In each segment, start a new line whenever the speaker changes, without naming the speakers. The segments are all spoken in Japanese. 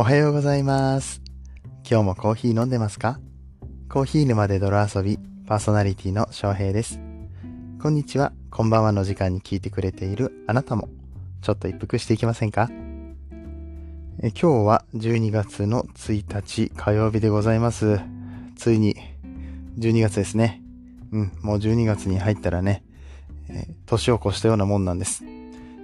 おはようございます。今日もコーヒー飲んでますか？コーヒー沼で泥遊び、パーソナリティの翔平です。こんにちは、こんばんはの時間に聞いてくれているあなたも、ちょっと一服していきませんか？え今日は12月の1日火曜日でございます。ついに12月ですね。うん、もう12月に入ったらね、え年を越したようなもんなんです。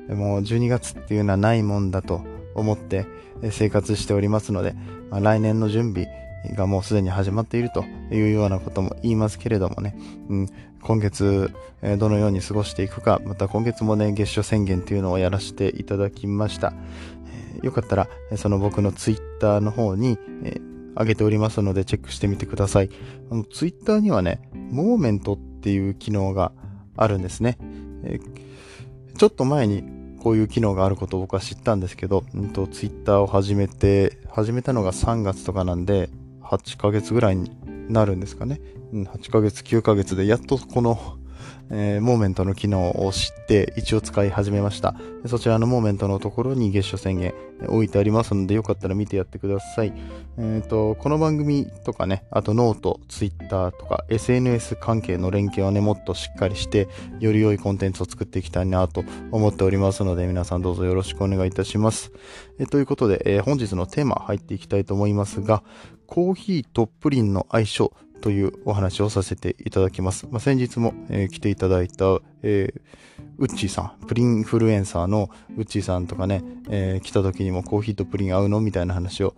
でも12月っていうのはないもんだと思って生活しておりますので、まあ来年の準備がもうすでに始まっているというようなことも言いますけれどもね、うん、今月、どのように過ごしていくか、また今月もね、月初宣言っていうのをやらせていただきました。よかったら、その僕のツイッターの方に、えー上げておりますのでチェックしてみてください。あのツイッターにはね、モーメントっていう機能があるんですね。ちょっと前にこういう機能があることを僕は知ったんですけど、うんと、ツイッターを始めて、始めたのが3月とかなんで、8ヶ月ぐらいになるんですかね。うん、8ヶ月、9ヶ月で、やっとこの、えーモーメントの機能を知って一応使い始めました。そちらのモーメントのところに月初宣言置いてありますので、よかったら見てやってください。えっ、と、この番組とかね、あとノート、ツイッターとか SNS 関係の連携をね、もっとしっかりして、より良いコンテンツを作っていきたいなと思っておりますので、皆さんどうぞよろしくお願いいたします。えということで、えー本日のテーマ入っていきたいと思いますが、コーヒーとプリンの相性というお話をさせていただきます。まあ、先日も、えー来ていただいた、えーウッチーさん、プリンフルエンサーのウッチーさんとかね、えー来た時にもコーヒーとプリン合うのみたいな話を、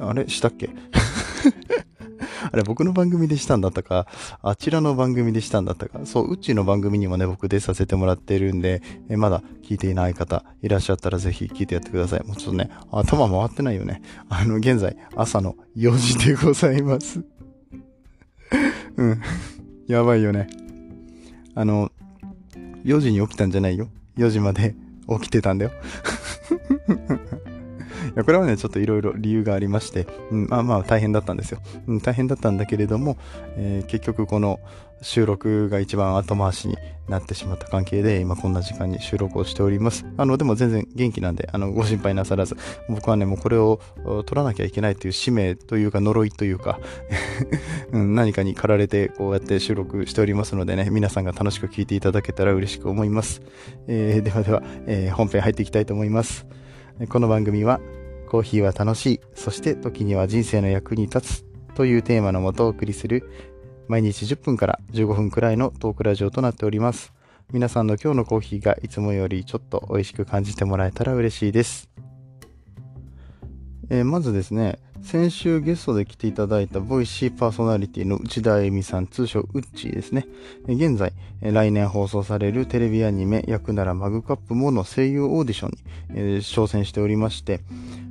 あれ？したっけ？あれ、僕の番組でしたんだったか、あちらの番組でしたんだったか、そう、うちの番組にもね、僕出させてもらってるんで、えまだ聞いていない方いらっしゃったらぜひ聞いてやってください。もうちょっとね、頭回ってないよね。あの、現在、朝の4時でございます。うん。やばいよね。あの、4時に起きたんじゃないよ。4時まで起きてたんだよ。やこれはね、ちょっといろいろ理由がありまして、うん、まあまあ大変だったんですよ。うん、大変だったんだけれども、えー結局この収録が一番後回しになってしまった関係で、今こんな時間に収録をしております。あの、でも全然元気なんで、あの、ご心配なさらず、僕はね、もうこれを取らなきゃいけないという使命というか呪いというか、うん、何かに駆られてこうやって収録しておりますのでね、皆さんが楽しく聞いていただけたら嬉しく思います。えーではでは、えー本編入っていきたいと思います。この番組は、コーヒーは楽しい、そして時には人生の役に立つというテーマのもとお送りする、毎日10分から15分くらいのトークラジオとなっております。皆さんの今日のコーヒーがいつもよりちょっと美味しく感じてもらえたら嬉しいです。えーまずですね、先週ゲストで来ていただいたボイシーパーソナリティの内田恵美さん、通称ウッチーですね。現在、来年放送されるテレビアニメ、役ならマグカップもの声優オーディションに、えー挑戦しておりまして、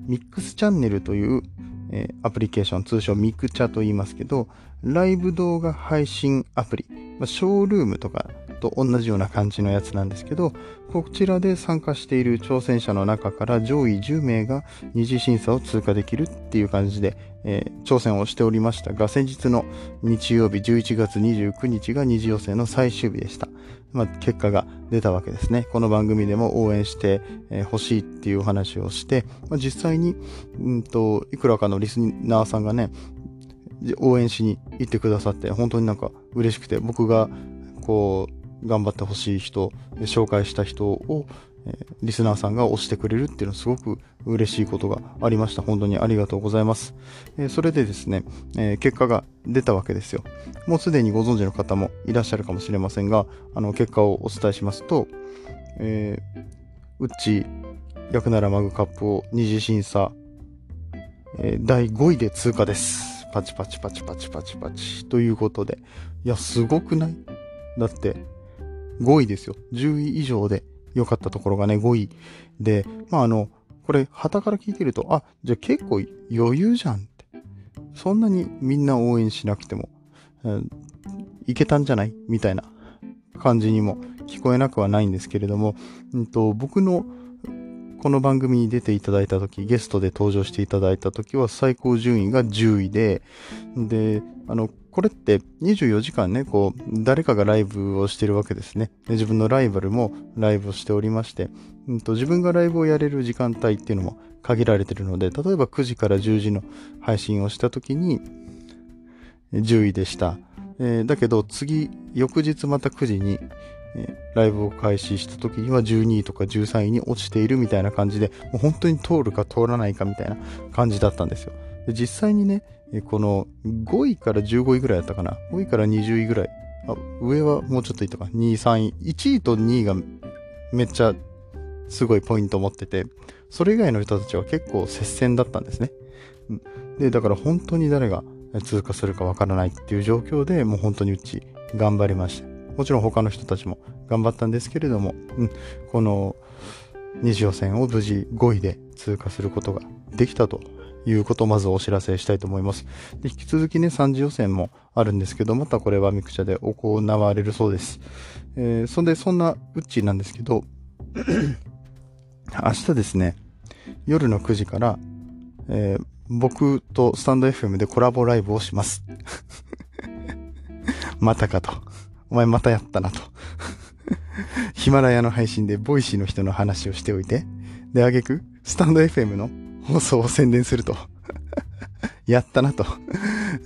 ミックスチャンネルという、えーアプリケーション、通称ミクチャと言いますけど、ライブ動画配信アプリ、まあ、ショールームとかと同じような感じのやつなんですけど、こちらで参加している挑戦者の中から上位10名が二次審査を通過できるっていう感じで、えー挑戦をしておりましたが、先日の日曜日11月29日が二次予選の最終日でした。まあ、結果が出たわけですね。この番組でも応援してえ欲しいっていうお話をして、まあ、実際に、うんと、いくらかのリスナーさんがね、応援しに行ってくださって、本当になんか嬉しくて、僕がこう、頑張ってほしい人、紹介した人を、えリスナーさんが押してくれるっていうのはすごく嬉しいことがありました。本当にありがとうございます。えーそれでですね、えー結果が出たわけですよ。もうすでにご存知の方もいらっしゃるかもしれませんが、あの、結果をお伝えしますと、えうっち、役ならマグカップを二次審査、え第5位で通過です。パチパチパチパチパチパチ。ということで。いや、すごくない？だって、5位ですよ。10位以上で良かったところがね、5位で、まああの、これ、旗から聞いてると、あ、じゃあ結構余裕じゃんって。そんなにみんな応援しなくても、うんいけたんじゃない？みたいな感じにも聞こえなくはないんですけれども、うんと、僕のこの番組に出ていただいた時、ゲストで登場していただいた時は最高順位が10位で、で、あの、これって24時間ね、こう、誰かがライブをしてるわけですね。で自分のライバルもライブをしておりまして、うんと、自分がライブをやれる時間帯っていうのも限られてるので、例えば9時から10時の配信をした時に、10位でした。えー、だけど次、翌日また9時に、えー、ライブを開始した時には12位とか13位に落ちているみたいな感じで、もう本当に通るか通らないかみたいな感じだったんですよ。で実際にね、この5位から15位ぐらいだったかな。5位から20位ぐらい。あ、上はもうちょっといったか。2位、3位。1位と2位がめっちゃすごいポイントを持ってて、それ以外の人たちは結構接戦だったんですね。で、だから本当に誰が通過するかわからないっていう状況でもう本当にうち頑張りました。もちろん他の人たちも頑張ったんですけれども、うん、この二次予選を無事5位で通過することができたということをまずお知らせしたいと思います。で引き続きね、3次予選もあるんですけど、またこれはミクチャで行われるそうです。えー、そんで、そんなウッチーなんですけど、明日ですね、夜の9時から、えー、僕とスタンド FM でコラボライブをします。またかと。お前またやったなと。ヒマラヤの配信で Voicy の人の話をしておいて、で、あげく、スタンド FM の放送を宣伝すると。やったなと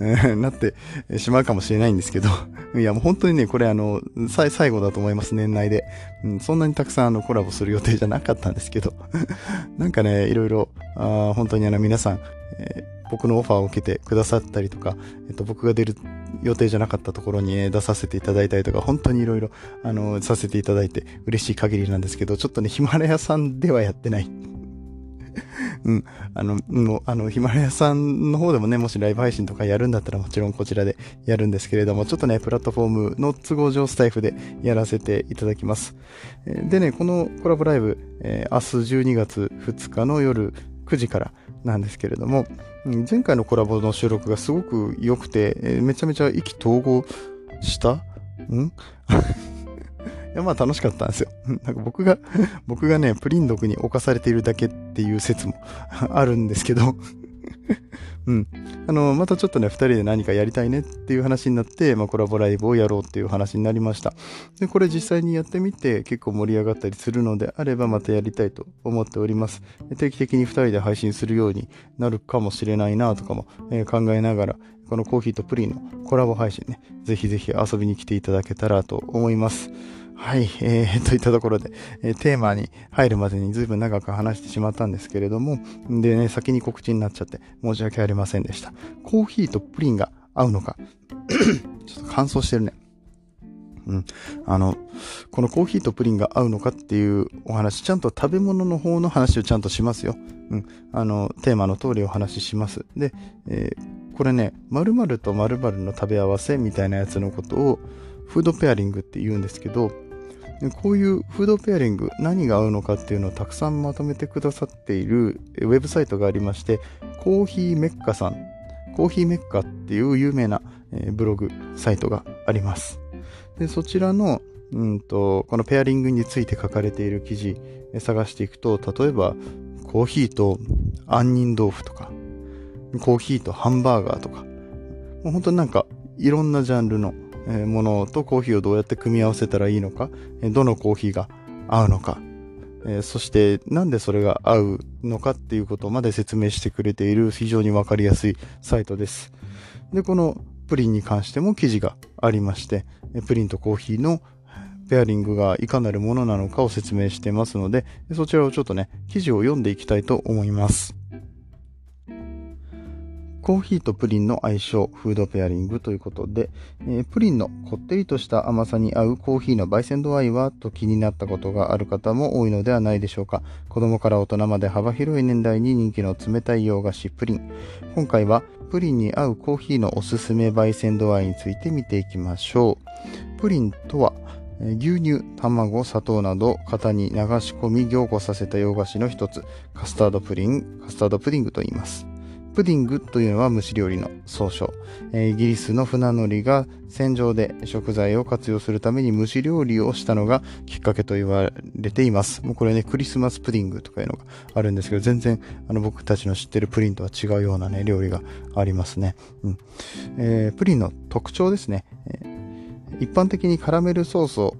なってしまうかもしれないんですけどいやもう本当にね、これあの、最後だと思います、年内で。うん、そんなにたくさんあのコラボする予定じゃなかったんですけど なんかね、いろいろ、あ本当にあの皆さん、えー、僕のオファーを受けてくださったりとか、えっと、僕が出る予定じゃなかったところに、ね、出させていただいたりとか、本当にいろいろ、あの、させていただいて嬉しい限りなんですけど、ちょっとね、ヒマラヤさんではやってない。うん。あの、もう、あの、ヒマラヤさんの方でもね、もしライブ配信とかやるんだったらもちろんこちらでやるんですけれども、ちょっとね、プラットフォームの都合上スタイフでやらせていただきます。でね、このコラボライブ、えー、明日12月2日の夜9時からなんですけれども、前回のコラボの収録がすごく良くて、めちゃめちゃ意気投合した？ん？や、まあ楽しかったんですよ。なんか僕が、僕がね、プリン毒に侵されているだけっていう説も あるんですけどうん。あの、またちょっとね、二人で何かやりたいねっていう話になって、まあコラボライブをやろうっていう話になりました。で、これ実際にやってみて結構盛り上がったりするのであればまたやりたいと思っております。定期的に二人で配信するようになるかもしれないなとかも、えー、考えながら、このコーヒーとプリンのコラボ配信ね、ぜひぜひ遊びに来ていただけたらと思います。はい、えー、といったところで、えー、テーマに入るまでに随分長く話してしまったんですけれども、でね、先に告知になっちゃって申し訳ありませんでした。コーヒーとプリンが合うのか ちょっと乾燥してるね。うん。あの、このコーヒーとプリンが合うのかっていうお話、ちゃんと食べ物の方の話をちゃんとしますよ。うん。あの、テーマの通りお話しします。で、えー、これね、〇〇と〇〇の食べ合わせみたいなやつのことを、フードペアリングって言うんですけど、こういうフードペアリング何が合うのかっていうのをたくさんまとめてくださっているウェブサイトがありましてコーヒーメッカさん。コーヒーメッカっていう有名なブログサイトがあります。でそちらのうんとこのペアリングについて書かれている記事探していくと例えばコーヒーと杏仁豆腐とかコーヒーとハンバーガーとか。もう本当になんかいろんなジャンルのものとコーヒーをどうやって組み合わせたらいいのか、どのコーヒーが合うのか、そしてなんでそれが合うのかっていうことまで説明してくれている非常にわかりやすいサイトです。で、このプリンに関しても記事がありまして、プリンとコーヒーのペアリングがいかなるものなのかを説明してますので、そちらをちょっとね、記事を読んでいきたいと思います。コーヒーとプリンの相性、フードペアリングということで、えー、プリンのこってりとした甘さに合うコーヒーの焙煎度合いはと気になったことがある方も多いのではないでしょうか。子供から大人まで幅広い年代に人気の冷たい洋菓子プリン。今回はプリンに合うコーヒーのおすすめ焙煎度合いについて見ていきましょう。プリンとは、牛乳、卵、砂糖など型に流し込み凝固させた洋菓子の一つ、カスタードプリン、カスタードプディングと言います。プディングというのは蒸し料理の総称。え、イギリスの船乗りが戦場で食材を活用するために蒸し料理をしたのがきっかけと言われています。もうこれね、クリスマスプディングとかいうのがあるんですけど、全然あの僕たちの知ってるプリンとは違うようなね、料理がありますね。うんえー、プリンの特徴ですね。え、一般的にカラメルソースを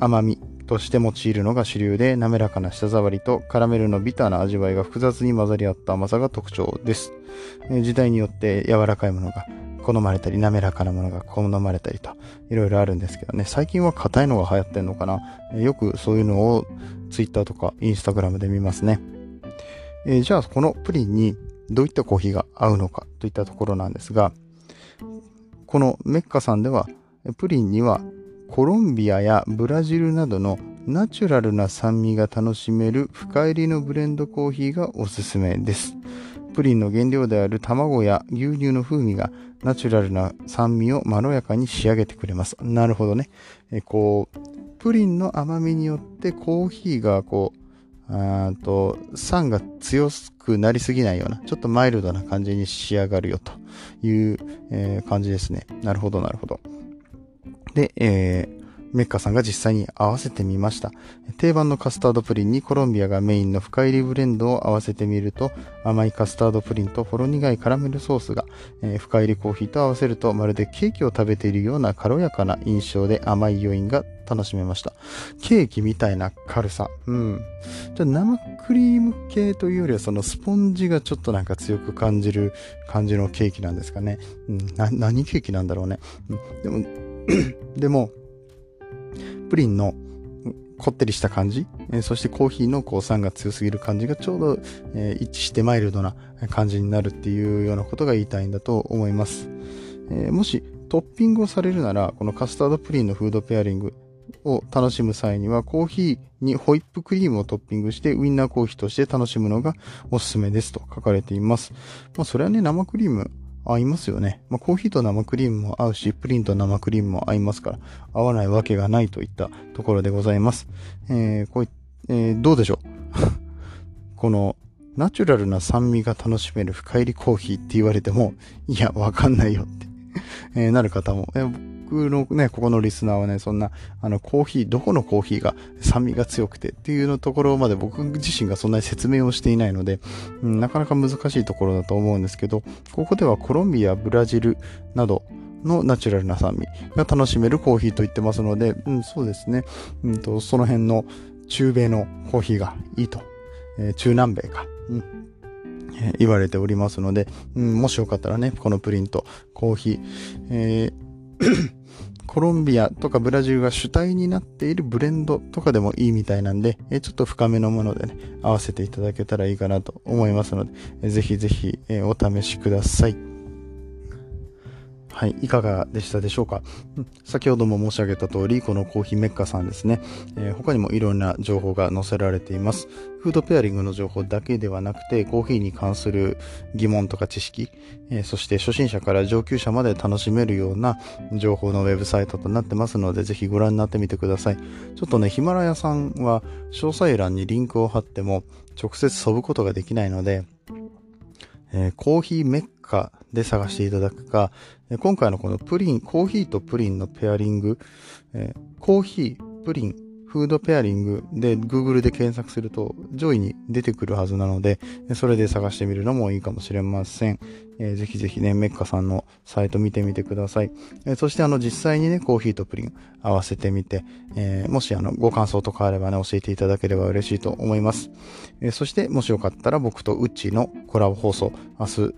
甘み、として用いるのが主流で、滑らかな舌触りとカラメルのビターな味わいが複雑に混ざり合った甘さが特徴です。時代によって柔らかいものが好まれたり、滑らかなものが好まれたりと、いろいろあるんですけどね、最近は硬いのが流行ってんのかな？よくそういうのを Twitter とか Instagram で見ますね。え、じゃあ、このプリンにどういったコーヒーが合うのかといったところなんですが、このメッカさんでは、プリンにはコロンビアやブラジルなどのナチュラルな酸味が楽しめる深入りのブレンドコーヒーがおすすめです。プリンの原料である卵や牛乳の風味がナチュラルな酸味をまろやかに仕上げてくれます。なるほどね。えこう、プリンの甘みによってコーヒーがこう、あと酸が強くなりすぎないような、ちょっとマイルドな感じに仕上がるよという、えー、感じですね。なるほど、なるほど。で、えー、メッカさんが実際に合わせてみました。定番のカスタードプリンにコロンビアがメインの深入りブレンドを合わせてみると、甘いカスタードプリンとほろ苦いカラメルソースが、えー、深入りコーヒーと合わせると、まるでケーキを食べているような軽やかな印象で甘い余韻が楽しめました。ケーキみたいな軽さ。うん。じゃ生クリーム系というよりはそのスポンジがちょっとなんか強く感じる感じのケーキなんですかね。うん、な何ケーキなんだろうね。うん、でも でも、プリンのこってりした感じ、え、そしてコーヒーのこう酸が強すぎる感じがちょうど、え、一致してマイルドな感じになるっていうようなことが言いたいんだと思います。え、もしトッピングをされるなら、このカスタードプリンのフードペアリングを楽しむ際には、コーヒーにホイップクリームをトッピングして、ウインナーコーヒーとして楽しむのがおすすめですと書かれています。まあ、それはね、生クリーム合いますよね。まあ、コーヒーと生クリームも合うし、プリンと生クリームも合いますから、合わないわけがないといったところでございます。えー、こうい、えー、どうでしょう？この、ナチュラルな酸味が楽しめる深入りコーヒーって言われても、いや、わかんないよってえ、なる方も、えー、僕のね、ここのリスナーはね、そんな、あの、コーヒー、どこのコーヒーが酸味が強くてっていうのところまで僕自身がそんなに説明をしていないので、うん、なかなか難しいところだと思うんですけど、ここではコロンビア、ブラジルなど、のナチュラルな酸味が楽しめるコーヒーと言ってますので、うん、そうですね。うんと、その辺の中米のコーヒーがいいと。えー、中南米か。うん。言われておりますので、うん、もしよかったらね、このプリント、コーヒー、えーコロンビアとかブラジルが主体になっているブレンドとかでもいいみたいなんで、ちょっと深めのものでね、合わせていただけたらいいかなと思いますので、ぜひぜひお試しください。はい、いかがでしたでしょうか、先ほども申し上げた通り、このコーヒーメッカさんですね、えー、他にもいろんな情報が載せられています。フードペアリングの情報だけではなくて、コーヒーに関する疑問とか知識、えー、そして初心者から上級者まで楽しめるような情報のウェブサイトとなってますので、ぜひご覧になってみてください。ちょっとね、ヒマラヤさんは詳細欄にリンクを貼っても直接飛ぶことができないので、えー、コーヒーメッカで探していただくか、今回のこのプリン、コーヒーとプリンのペアリング、えー、コーヒー、プリン、フードペアリングで Google で検索すると上位に出てくるはずなので、それで探してみるのもいいかもしれません。えー、ぜひぜひね、メッカさんのサイト見てみてください。えー、そしてあの実際にね、コーヒーとプリン合わせてみて、えー、もしあのご感想とかあればね、教えていただければ嬉しいと思います。えそしてもしよかったら僕とウッチーのコラボ放送、明日、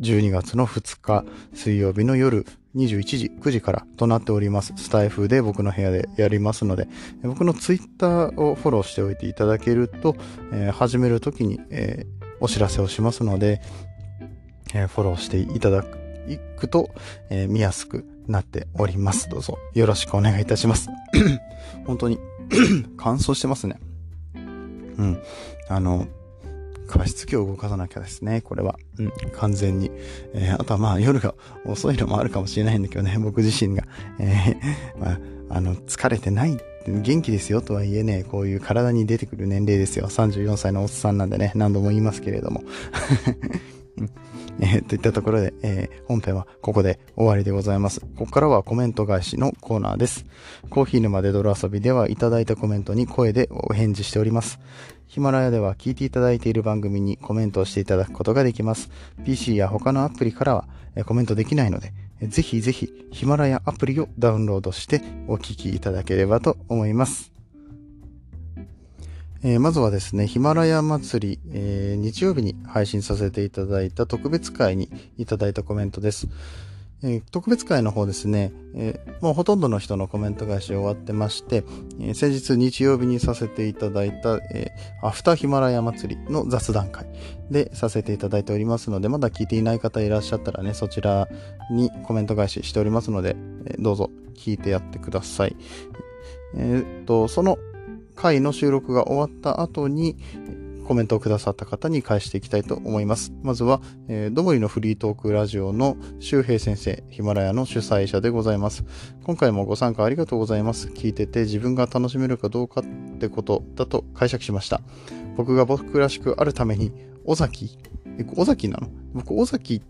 12月の2日水曜日の夜21時、9時からとなっております。スタイフで僕の部屋でやりますので、僕のツイッターをフォローしておいていただけると、えー、始めるときに、えー、お知らせをしますので、えー、フォローしていただくと、え見やすくなっております。どうぞよろしくお願いいたします。本当に 乾燥してますね。うん。あの、加湿器を動かさなきゃですね、これは。うん、完全に。えー、あとはまあ夜が遅いのもあるかもしれないんだけどね、僕自身が。えー、まあ、あの、疲れてない元気ですよとはいえね、こういう体に出てくる年齢ですよ。34歳のおっさんなんでね、何度も言いますけれども。えー、といったところで、えー、本編はここで終わりでございます。ここからはコメント返しのコーナーです。コーヒー沼で泥遊びではいただいたコメントに声でお返事しております。ヒマラヤでは聞いていただいている番組にコメントをしていただくことができます。PC や他のアプリからはコメントできないので、ぜひぜひヒマラヤアプリをダウンロードしてお聞きいただければと思います。えー、まずはですね、ヒマラヤ祭り、えー、日曜日に配信させていただいた特別会にいただいたコメントです。えー、特別会の方ですね、え、もうほとんどの人のコメント返し終わってまして、え、先日日曜日にさせていただいた、えアフターヒマラヤ祭りの雑談会でさせていただいておりますので、まだ聞いていない方いらっしゃったらね、そちらにコメント返ししておりますので、えどうぞ聞いてやってください。えっと、その回の収録が終わった後に、コメントをくださった方に返していきたいと思います。まずは、えー、どもりのフリートークラジオの周平先生、ヒマラヤの主催者でございます。今回もご参加ありがとうございます。聞いてて自分が楽しめるかどうかってことだと解釈しました。僕が僕らしくあるために、尾崎え、尾崎なの？僕、尾崎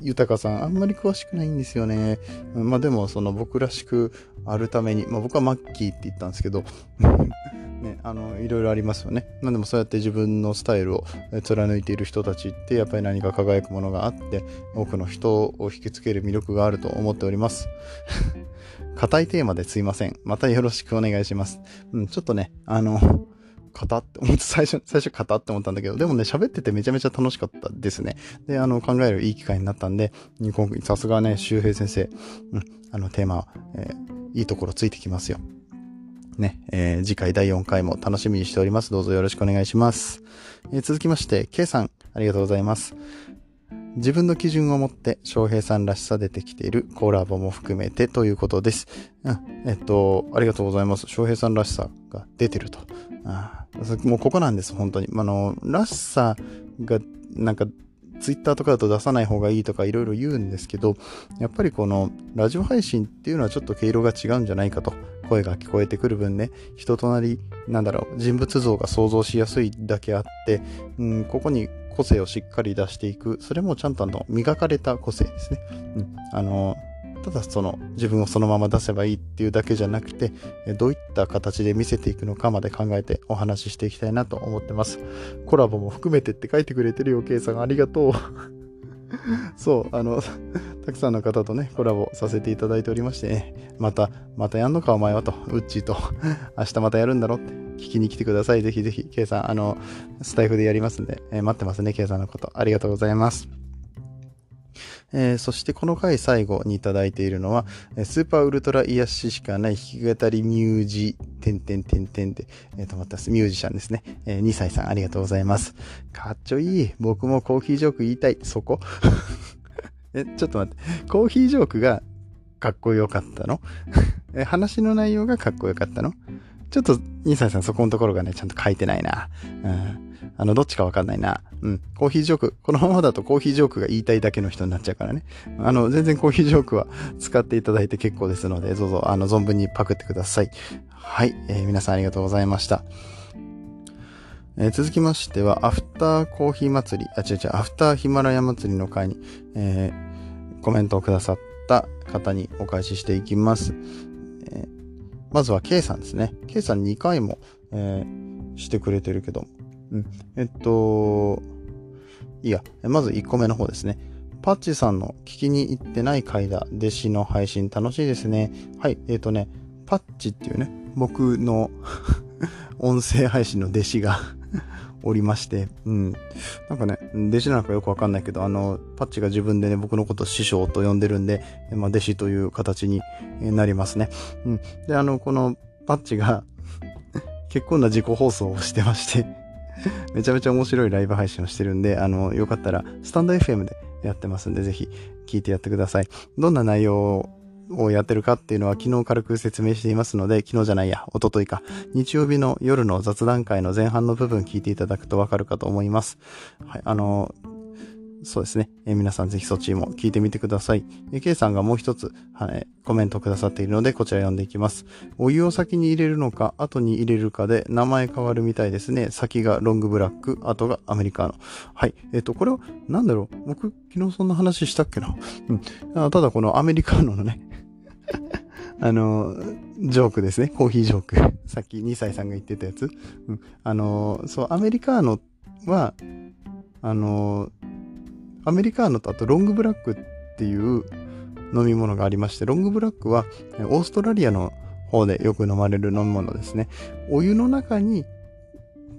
豊さん、あんまり詳しくないんですよね。まあでも、その僕らしくあるために、まあ僕はマッキーって言ったんですけど、ね、あの、いろいろありますよね。まあでもそうやって自分のスタイルを貫いている人たちって、やっぱり何か輝くものがあって、多くの人を引きつける魅力があると思っております。硬いテーマですいません。またよろしくお願いします。うん、ちょっとね、あの、型って思って、最初、最初型って思ったんだけど、でもね、喋っててめちゃめちゃ楽しかったですね。で、あの、考えるいい機会になったんで、今回、さすがね、周平先生、うん、あの、テーマ、えー、いいところついてきますよ。ね、えー、次回第4回も楽しみにしております。どうぞよろしくお願いします。えー、続きまして、K さん、ありがとうございます。自分の基準を持って翔平さんらしさ出てきているコラボも含めてということです。うん、えっと、ありがとうございます。翔平さんらしさが出てると。あもうここなんです、本当に。あの、らしさが、なんか、ツイッターとかだと出さない方がいいとかいろいろ言うんですけど、やっぱりこのラジオ配信っていうのはちょっと毛色が違うんじゃないかと。声が聞こえてくる分ね、人となり、なんだろう、人物像が想像しやすいだけあって、うん、ここに個性をしっかり出していく。それもちゃんとあの、磨かれた個性ですね。うん、あの、ただその自分をそのまま出せばいいっていうだけじゃなくて、どういった形で見せていくのかまで考えてお話ししていきたいなと思ってます。コラボも含めてって書いてくれてるよ、ケイさん。ありがとう。そう、あの、たくさんの方とね、コラボさせていただいておりまして、ね、また、またやんのかお前はと、ウッチーと、明日またやるんだろって聞きに来てください。ぜひぜひ、ケイさん、あの、スタイフでやりますんで、えー、待ってますね、ケイさんのこと。ありがとうございます。えー、そしてこの回最後にいただいているのは、スーパーウルトラ癒ししかない弾き語りミュージ、てんてんてんてんで、えー、止まったミュージシャンですね。えー、2歳さんありがとうございます。かっちょいい。僕もコーヒージョーク言いたい。そこ？え、ちょっと待って。コーヒージョークがかっこよかったの？え話の内容がかっこよかったの？ちょっと、2歳さんそこのところがね、ちゃんと書いてないな。うんあの、どっちかわかんないな。うん。コーヒージョーク。このままだとコーヒージョークが言いたいだけの人になっちゃうからね。あの、全然コーヒージョークは使っていただいて結構ですので、どうぞ、あの、存分にパクってください。はい。えー、皆さんありがとうございました。えー、続きましては、アフターコーヒー祭り、あ、違う違う、アフターヒマラヤ祭りの会に、えー、コメントをくださった方にお返ししていきます。えー、まずは K さんですね。K さん2回も、え、してくれてるけど、うん。えっと、いや、まず1個目の方ですね。パッチさんの聞きに行ってない回だ、弟子の配信楽しいですね。はい、えっ、とね、パッチっていうね、僕の 音声配信の弟子が おりまして、うん。なんかね、弟子なのかよくわかんないけど、あの、パッチが自分でね、僕のこと師匠と呼んでるんで、まあ、弟子という形になりますね。うん。で、あの、このパッチが 結構な自己放送をしてまして めちゃめちゃ面白いライブ配信をしてるんで、あの、よかったら、スタンド FM でやってますんで、ぜひ聞いてやってください。どんな内容をやってるかっていうのは昨日軽く説明していますので、昨日じゃないや、おとといか、日曜日の夜の雑談会の前半の部分聞いていただくとわかるかと思います。はい、あの、そうですね。えー、皆さんぜひそっちも聞いてみてください。えー、K さんがもう一つ、はい、コメントくださっているので、こちら読んでいきます。お湯を先に入れるのか、後に入れるかで名前変わるみたいですね。先がロングブラック、後がアメリカーノ。はい。えっ、ー、と、これは、なんだろう。僕、昨日そんな話したっけな。うん。あただこのアメリカーノのね あの、ジョークですね。コーヒージョーク。さっき2歳さんが言ってたやつ。うん。あの、そう、アメリカーノは、あの、アメリカーノとあとロングブラックっていう飲み物がありまして、ロングブラックはオーストラリアの方でよく飲まれる飲み物ですね。お湯の中に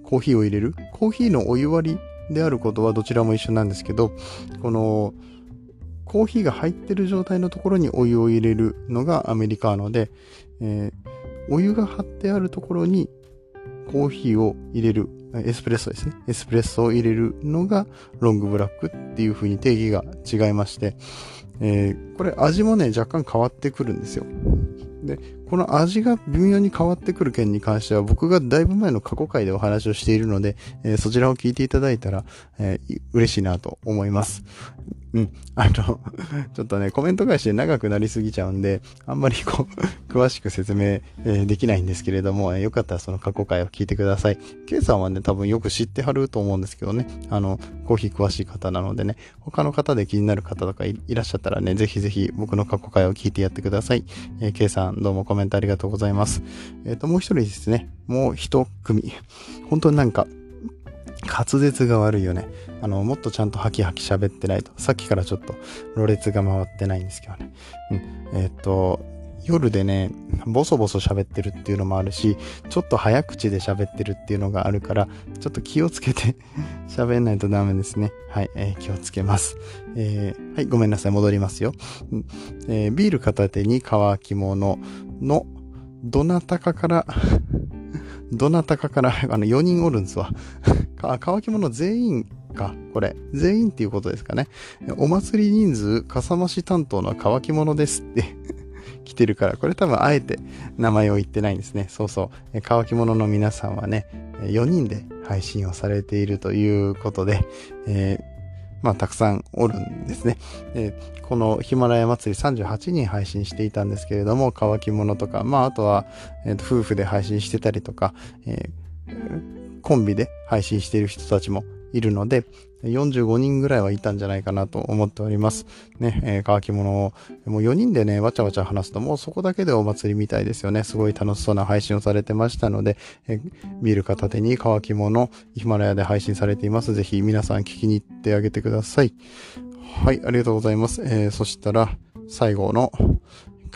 コーヒーを入れる。コーヒーのお湯割りであることはどちらも一緒なんですけど、このコーヒーが入ってる状態のところにお湯を入れるのがアメリカーノで、えー、お湯が張ってあるところにコーヒーを入れる、エスプレッソですね。エスプレッソを入れるのがロングブラックっていう風に定義が違いまして、えー、これ味もね、若干変わってくるんですよ。で、この味が微妙に変わってくる件に関しては僕がだいぶ前の過去回でお話をしているので、えー、そちらを聞いていただいたら、えー、嬉しいなと思います。うん。あの、ちょっとね、コメント返しで長くなりすぎちゃうんで、あんまりこう、詳しく説明、えー、できないんですけれども、えー、よかったらその過去回を聞いてください。K さんはね、多分よく知ってはると思うんですけどね、あの、コーヒー詳しい方なのでね、他の方で気になる方とかいらっしゃったらね、ぜひぜひ僕の過去回を聞いてやってください。えー、K さんどうもコメントメントありがとうございます。えっ、ー、と、もう一人ですね、もう一組。本当になんか、滑舌が悪いよね。あの、もっとちゃんとハキハキ喋ってないと。さっきからちょっと、ろれつが回ってないんですけどね。うん。えー、っと、夜でね、ボソボソ喋ってるっていうのもあるし、ちょっと早口で喋ってるっていうのがあるから、ちょっと気をつけて 喋んないとダメですね。はい、えー、気をつけます。えー、はい、ごめんなさい、戻りますよ。えー、ビール片手に乾き物の、どなたかから どなたかから、あの、4人おるんですわ。乾き物全員か、これ。全員っていうことですかね。お祭り人数、かさ増し担当の乾き物ですって来てるから、これ多分あえて名前を言ってないんですね。そうそう。乾き物の皆さんはね、4人で配信をされているということで、えーまあ、たくさんおるんですね。えー、このヒマラヤ祭り38人配信していたんですけれども、乾き物とか、まあ、あとは、えー、と夫婦で配信してたりとか、えー、コンビで配信している人たちもいるので、45人ぐらいはいたんじゃないかなと思っております。ね、えー、乾き物を、もう4人でね、わちゃわちゃ話すと、もうそこだけでお祭りみたいですよね。すごい楽しそうな配信をされてましたので、えー、ビール片手に乾き物、ヒマラヤで配信されています。ぜひ皆さん聞きに行ってあげてください。はい、ありがとうございます。えー、そしたら、最後の、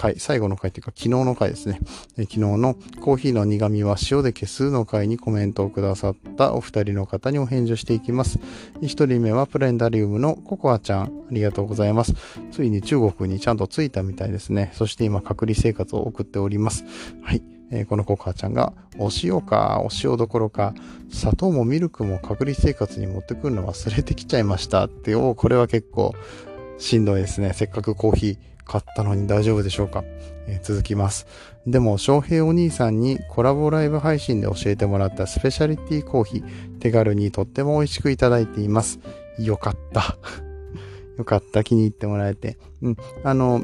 回、最後の回というか昨日の回ですね。え昨日のコーヒーの苦味は塩で消すの回にコメントをくださったお二人の方にお返事をしていきます。一人目はプレンダリウムのココアちゃん、ありがとうございます。ついに中国にちゃんと着いたみたいですね。そして今隔離生活を送っております。はい。えー、このココアちゃんが、お塩か、お塩どころか、砂糖もミルクも隔離生活に持ってくるの忘れてきちゃいましたって、おこれは結構しんどいですね。せっかくコーヒー買ったのに大丈夫でしょうか、えー、続きます。でも、翔平お兄さんにコラボライブ配信で教えてもらったスペシャリティコーヒー、手軽にとっても美味しくいただいています。よかった。よかった。気に入ってもらえて。うん。あの、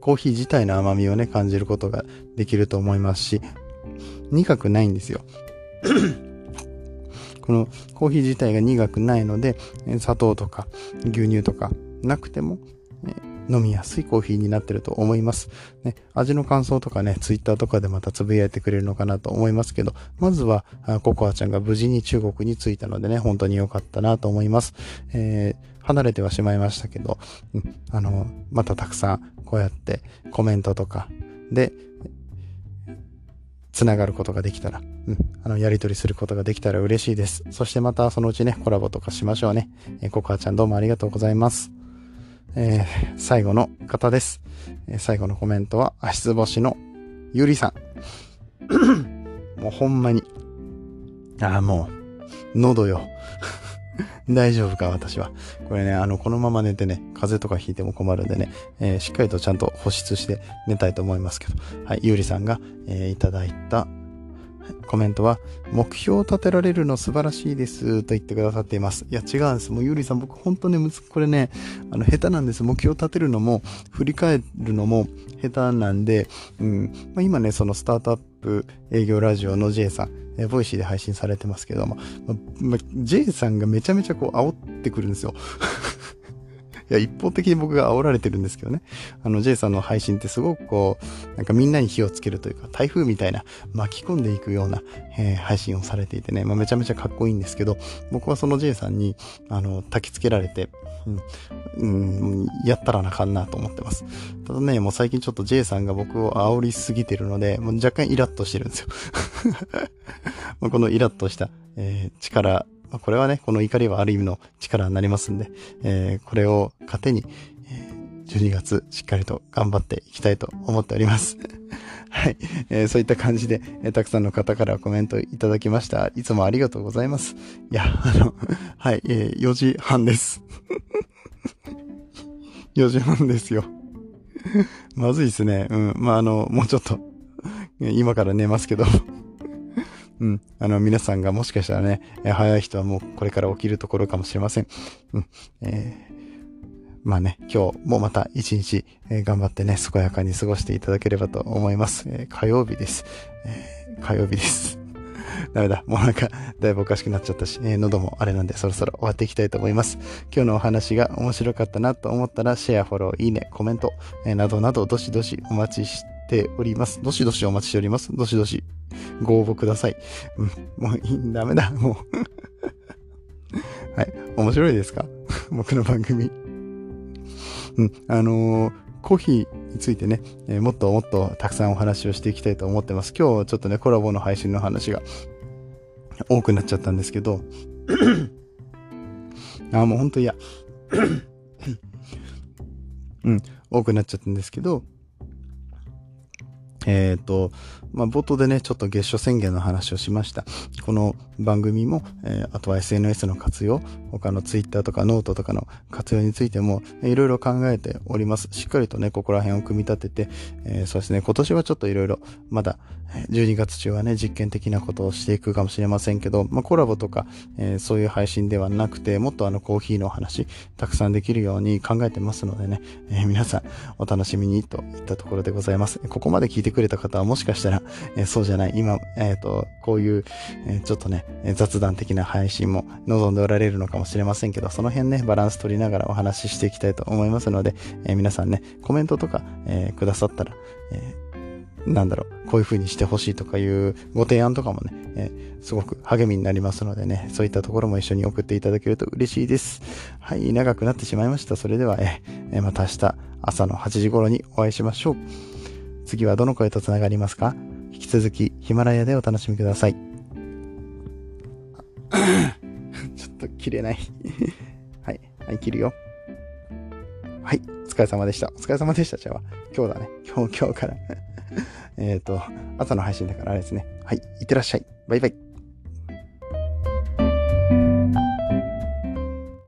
コーヒー自体の甘みをね、感じることができると思いますし、苦くないんですよ。このコーヒー自体が苦くないので、砂糖とか牛乳とかなくても、飲みやすいコーヒーになってると思います。ね、味の感想とかね、ツイッターとかでまたつぶやいてくれるのかなと思いますけど、まずは、ココアちゃんが無事に中国に着いたのでね、本当に良かったなと思います。えー、離れてはしまいましたけど、うん、あの、またたくさんこうやってコメントとかで、つながることができたら、うん、あの、やりとりすることができたら嬉しいです。そしてまたそのうちね、コラボとかしましょうね。えー、ココアちゃんどうもありがとうございます。えー、最後の方です。えー、最後のコメントは、足つぼしのゆりさん。もうほんまに。ああ、もう、喉よ。大丈夫か、私は。これね、あの、このまま寝てね、風邪とかひいても困るんでね、えー、しっかりとちゃんと保湿して寝たいと思いますけど。はい、ゆりさんが、えー、いただいた、コメントは、目標を立てられるの素晴らしいですと言ってくださっています。いや、違うんです。もうゆうりさん、僕本当ね、これね、あの、下手なんです。目標を立てるのも、振り返るのも下手なんで、うん、まあ、今ね、そのスタートアップ営業ラジオの J さん、え Voicy で配信されてますけども、まま J さんがめちゃめちゃこう煽ってくるんですよ。いや、一方的に僕が煽られてるんですけどね。あの、J さんの配信ってすごくこう、なんかみんなに火をつけるというか、台風みたいな巻き込んでいくような、えー、配信をされていてね、まあ、めちゃめちゃかっこいいんですけど、僕はその J さんに、あの、焚きつけられて、うん、うん、やったらなかんなと思ってます。ただね、もう最近ちょっと J さんが僕を煽りすぎてるので、もう若干イラッとしてるんですよ。このイラッとした、えー、力まあ、これはね、この怒りはある意味の力になりますんで、えー、これを糧に、えー、12月しっかりと頑張っていきたいと思っております。はい、えー、そういった感じで、えー、たくさんの方からコメントいただきました。いつもありがとうございます。いや、あの、はい、えー、4時半です。4時半ですよ。まずいですね。うん。まあ、あの、もうちょっと、今から寝ますけどうん。あの、皆さんがもしかしたらね、えー、早い人はもうこれから起きるところかもしれません。うん。えー、まあね、今日もまた一日、えー、頑張ってね、健やかに過ごしていただければと思います。えー、火曜日です。えー、火曜日です。ダメだ。もうなんか、だいぶおかしくなっちゃったし、えー、喉もあれなんでそろそろ終わっていきたいと思います。今日のお話が面白かったなと思ったら、シェア、フォロー、いいね、コメント、えー、などなど、どしどしお待ちしてております。どしどしお待ちしております。どしどしご応募ください。うん、もういい、ダメだ、もうはい。面白いですか？僕の番組。うん、あのー、コーヒーについてね、えー、もっともっとたくさんお話をしていきたいと思ってます。今日ちょっとね、コラボの配信の話が多くなっちゃったんですけど、あ、もうほんと嫌。うん、多くなっちゃったんですけど、えっ、ー、と、まあ、冒頭でね、ちょっと月初宣言の話をしました。この番組も、えー、あとは SNS の活用、他の Twitter とかノートとかの活用についても、いろいろ考えております。しっかりとね、ここら辺を組み立てて、えー、そうですね、今年はちょっといろいろ、まだ、12月中はね、実験的なことをしていくかもしれませんけど、まあ、コラボとか、えー、そういう配信ではなくて、もっとあのコーヒーの話、たくさんできるように考えてますのでね、え、皆さんお楽しみにといったところでございます。ここまで聞いてくれた方はもしかしたら、えー、そうじゃない、今、えっ、ー、と、こういう、え、ちょっとね、雑談的な配信も望んでおられるのかもしれませんけど、その辺ね、バランス取りながらお話ししていきたいと思いますので、え、皆さんね、コメントとか、え、くださったら、えー、なんだろう、こういう風にしてほしいとかいうご提案とかもね、えー、すごく励みになりますのでね、そういったところも一緒に送っていただけると嬉しいです。はい、長くなってしまいました。それでは、えー、また明日朝の8時頃にお会いしましょう。次はどの声と繋がりますか？引き続きヒマラヤでお楽しみください。ちょっと切れない はい。はい、切るよ。はい。お疲れ様でした。お疲れ様でした。じゃあ、今日だね。今日、今日から えっと、朝の配信だからあれですね。はい。いってらっしゃい。バイバイ。